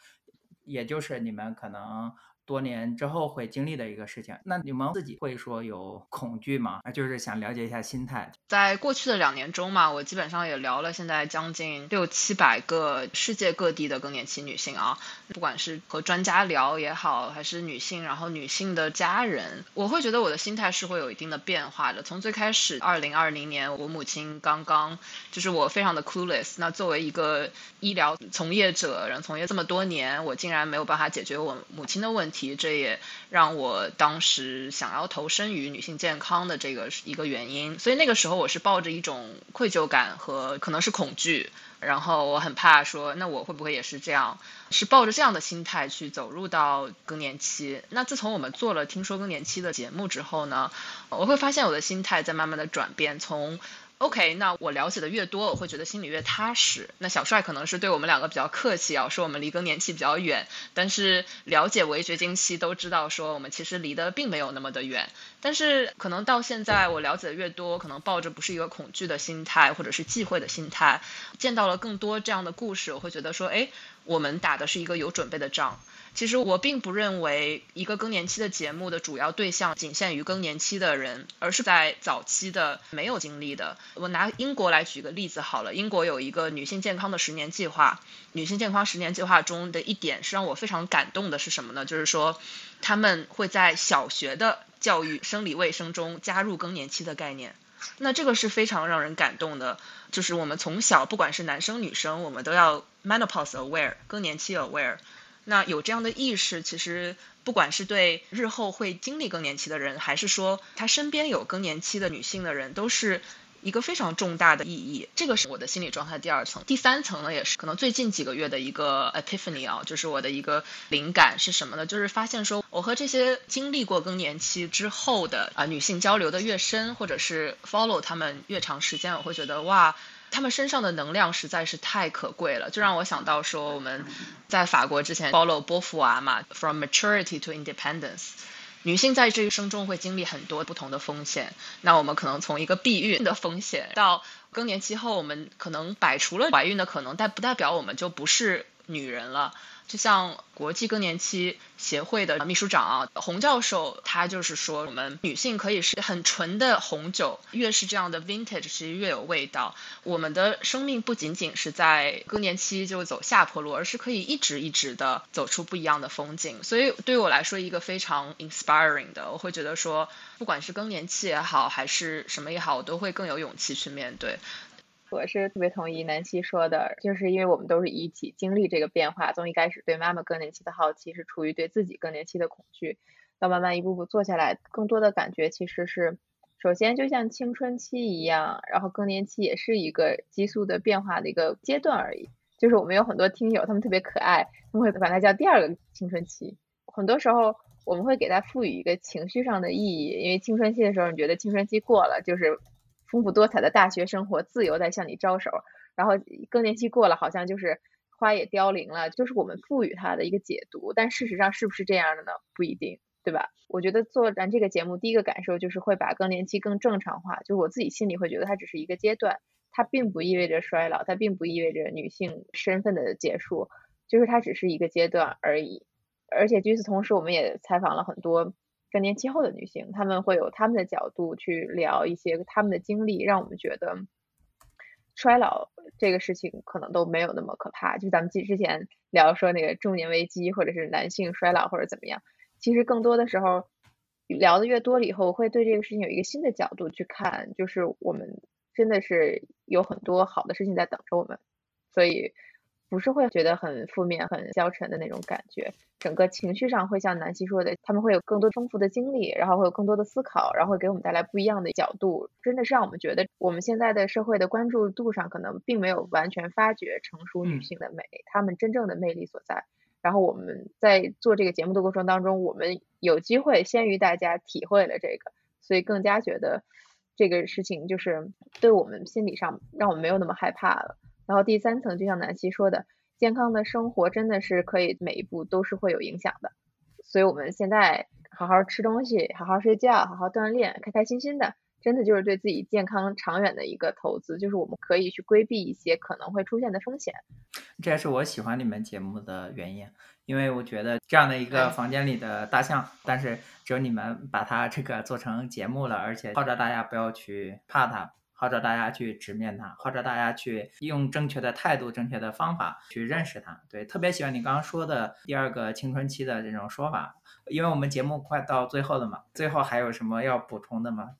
也就是你们可能。多年之后会经历的一个事情，那你们自己会说有恐惧吗？啊，就是想了解一下心态。在过去的两年中嘛，我基本上也聊了现在将近六七百个世界各地的更年期女性啊，不管是和专家聊也好，还是女性，然后女性的家人，我会觉得我的心态是会有一定的变化的。从最开始，二零二零年我母亲刚刚，就是我非常的 clueless。那作为一个医疗从业者，然后从业这么多年，我竟然没有办法解决我母亲的问题。这也让我当时想要投身于女性健康的这个一个原因。所以那个时候我我是抱着一种愧疚感和可能是恐惧，然后我很怕说，那我会不会也是这样？是抱着这样的心态去走入到更年期。那自从我们做了听说更年期的节目之后呢，我会发现我的心态在慢慢的转变，从。OK，那我了解的越多，我会觉得心里越踏实。那小帅可能是对我们两个比较客气啊，说我们离更年期比较远。但是了解围绝经期都知道，说我们其实离得并没有那么的远。但是可能到现在我了解的越多，可能抱着不是一个恐惧的心态，或者是忌讳的心态，见到了更多这样的故事，我会觉得说，哎，我们打的是一个有准备的仗。其实我并不认为一个更年期的节目的主要对象仅限于更年期的人，而是在早期的没有经历的。我拿英国来举个例子好了，英国有一个女性健康的十年计划，女性健康十年计划中的一点是让我非常感动的是什么呢？就是说他们会在小学的教育生理卫生中加入更年期的概念，那这个是非常让人感动的。就是我们从小不管是男生女生，我们都要 menopause aware 更年期 aware。那有这样的意识，其实不管是对日后会经历更年期的人，还是说他身边有更年期的女性的人，都是一个非常重大的意义。这个是我的心理状态第二层，第三层呢，也是可能最近几个月的一个 epiphany 啊，就是我的一个灵感是什么呢？就是发现说，我和这些经历过更年期之后的啊女性交流的越深，或者是 follow 他们越长时间，我会觉得哇。他们身上的能量实在是太可贵了，就让我想到说我们在法国之前 follow 波伏娃嘛，from maturity to independence，女性在这一生中会经历很多不同的风险。那我们可能从一个避孕的风险到更年期后，我们可能摆除了怀孕的可能，但不代表我们就不是女人了。就像国际更年期协会的秘书长啊，洪教授，他就是说，我们女性可以是很纯的红酒，越是这样的 vintage，其实越有味道。我们的生命不仅仅是在更年期就走下坡路，而是可以一直一直的走出不一样的风景。所以对我来说，一个非常 inspiring 的，我会觉得说，不管是更年期也好，还是什么也好，我都会更有勇气去面对。我是特别同意南希说的，就是因为我们都是一起经历这个变化，从一开始对妈妈更年期的好奇，是出于对自己更年期的恐惧，到慢慢一步步做下来，更多的感觉其实是，首先就像青春期一样，然后更年期也是一个激素的变化的一个阶段而已。就是我们有很多听友，他们特别可爱，他们会把它叫第二个青春期。很多时候我们会给它赋予一个情绪上的意义，因为青春期的时候，你觉得青春期过了就是。丰富多彩的大学生活自由在向你招手，然后更年期过了，好像就是花也凋零了，就是我们赋予它的一个解读。但事实上是不是这样的呢？不一定，对吧？我觉得做咱这个节目，第一个感受就是会把更年期更正常化，就我自己心里会觉得它只是一个阶段，它并不意味着衰老，它并不意味着女性身份的结束，就是它只是一个阶段而已。而且与此同时，我们也采访了很多。更年期后的女性，她们会有她们的角度去聊一些她们的经历，让我们觉得衰老这个事情可能都没有那么可怕。就咱们之之前聊说那个中年危机，或者是男性衰老或者怎么样，其实更多的时候聊的越多了以后，会对这个事情有一个新的角度去看，就是我们真的是有很多好的事情在等着我们，所以。不是会觉得很负面、很消沉的那种感觉，整个情绪上会像南希说的，他们会有更多丰富的经历，然后会有更多的思考，然后会给我们带来不一样的角度，真的是让我们觉得我们现在的社会的关注度上可能并没有完全发掘成熟女性的美，她们真正的魅力所在。然后我们在做这个节目的过程当中，我们有机会先于大家体会了这个，所以更加觉得这个事情就是对我们心理上让我们没有那么害怕了。然后第三层，就像南希说的，健康的生活真的是可以每一步都是会有影响的。所以我们现在好好吃东西，好好睡觉，好好锻炼，开开心心的，真的就是对自己健康长远的一个投资。就是我们可以去规避一些可能会出现的风险。这也是我喜欢你们节目的原因，因为我觉得这样的一个房间里的大象，但是只有你们把它这个做成节目了，而且号召大家不要去怕它。号召大家去直面它，号召大家去用正确的态度、正确的方法去认识它。对，特别喜欢你刚刚说的第二个青春期的这种说法，因为我们节目快到最后了嘛。最后还有什么要补充的吗？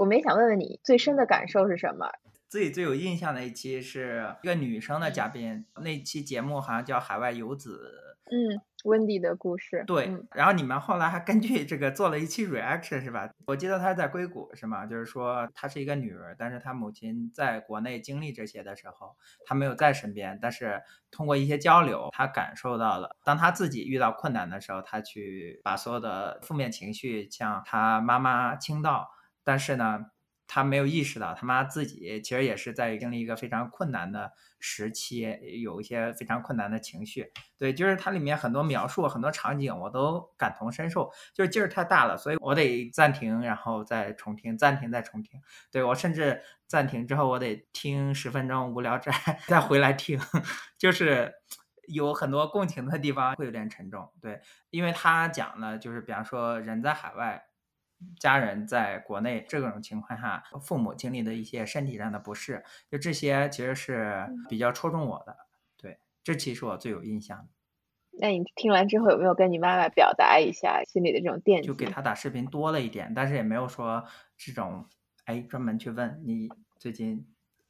我们也想问问你最深的感受是什么？自己最有印象的一期是一个女生的嘉宾，那期节目好像叫《海外游子》。嗯。温迪的故事，对，然后你们后来还根据这个做了一期 reaction 是吧？我记得她在硅谷是吗？就是说她是一个女儿，但是她母亲在国内经历这些的时候，她没有在身边，但是通过一些交流，她感受到了，当她自己遇到困难的时候，她去把所有的负面情绪向她妈妈倾倒，但是呢。他没有意识到，他妈自己其实也是在经历一个非常困难的时期，有一些非常困难的情绪。对，就是它里面很多描述、很多场景，我都感同身受。就是劲儿太大了，所以我得暂停，然后再重听，暂停再重听。对我甚至暂停之后，我得听十分钟无聊斋，再回来听。就是有很多共情的地方，会有点沉重。对，因为他讲了，就是比方说人在海外。家人在国内这种情况下，父母经历的一些身体上的不适，就这些其实是比较戳中我的。对，这其实我最有印象的。那你听完之后有没有跟你妈妈表达一下心里的这种惦记？就给她打视频多了一点，但是也没有说这种哎专门去问你最近。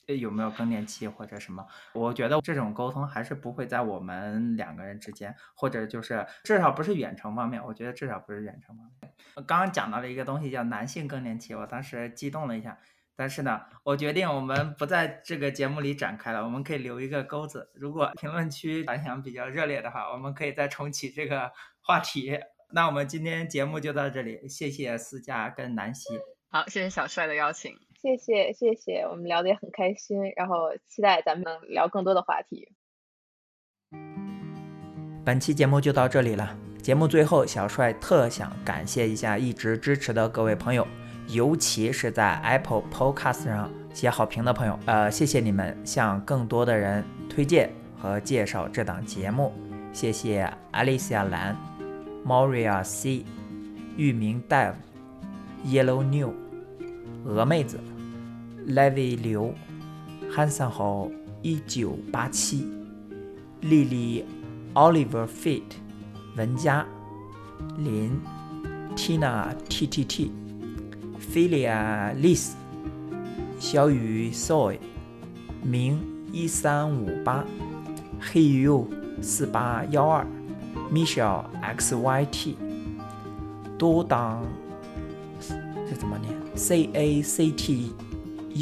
有没有更年期或者什么？我觉得这种沟通还是不会在我们两个人之间，或者就是至少不是远程方面。我觉得至少不是远程方面。刚刚讲到了一个东西叫男性更年期，我当时激动了一下。但是呢，我决定我们不在这个节目里展开了，我们可以留一个钩子。如果评论区反响比较热烈的话，我们可以再重启这个 话题。那我们今天节目就到这里，谢谢思佳跟南希。好，谢谢小帅的邀请。谢谢谢谢，我们聊得也很开心，然后期待咱们能聊更多的话题。本期节目就到这里了，节目最后，小帅特想感谢一下一直支持的各位朋友，尤其是在 Apple Podcast 上写好评的朋友，呃，谢谢你们向更多的人推荐和介绍这档节目，谢谢 Alicia 蓝、Moria C、域名 Dave、Yellow New、鹅妹子。Levy 刘、汉森号一九八七、丽丽、Oliver Fit、文佳、林、Tina T T T、Philia Liz、小雨 Soy、明一三五八，Heyu 四八幺二、Michelle X Y T、多当这怎么念？C A C T。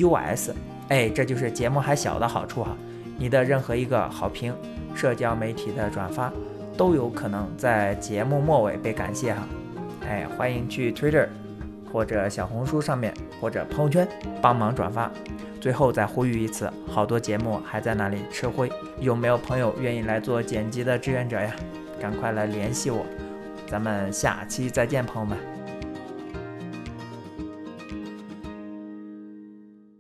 us，哎，这就是节目还小的好处哈。你的任何一个好评、社交媒体的转发，都有可能在节目末尾被感谢哈。哎，欢迎去 Twitter 或者小红书上面，或者朋友圈帮忙转发。最后再呼吁一次，好多节目还在那里吃灰，有没有朋友愿意来做剪辑的志愿者呀？赶快来联系我，咱们下期再见，朋友们。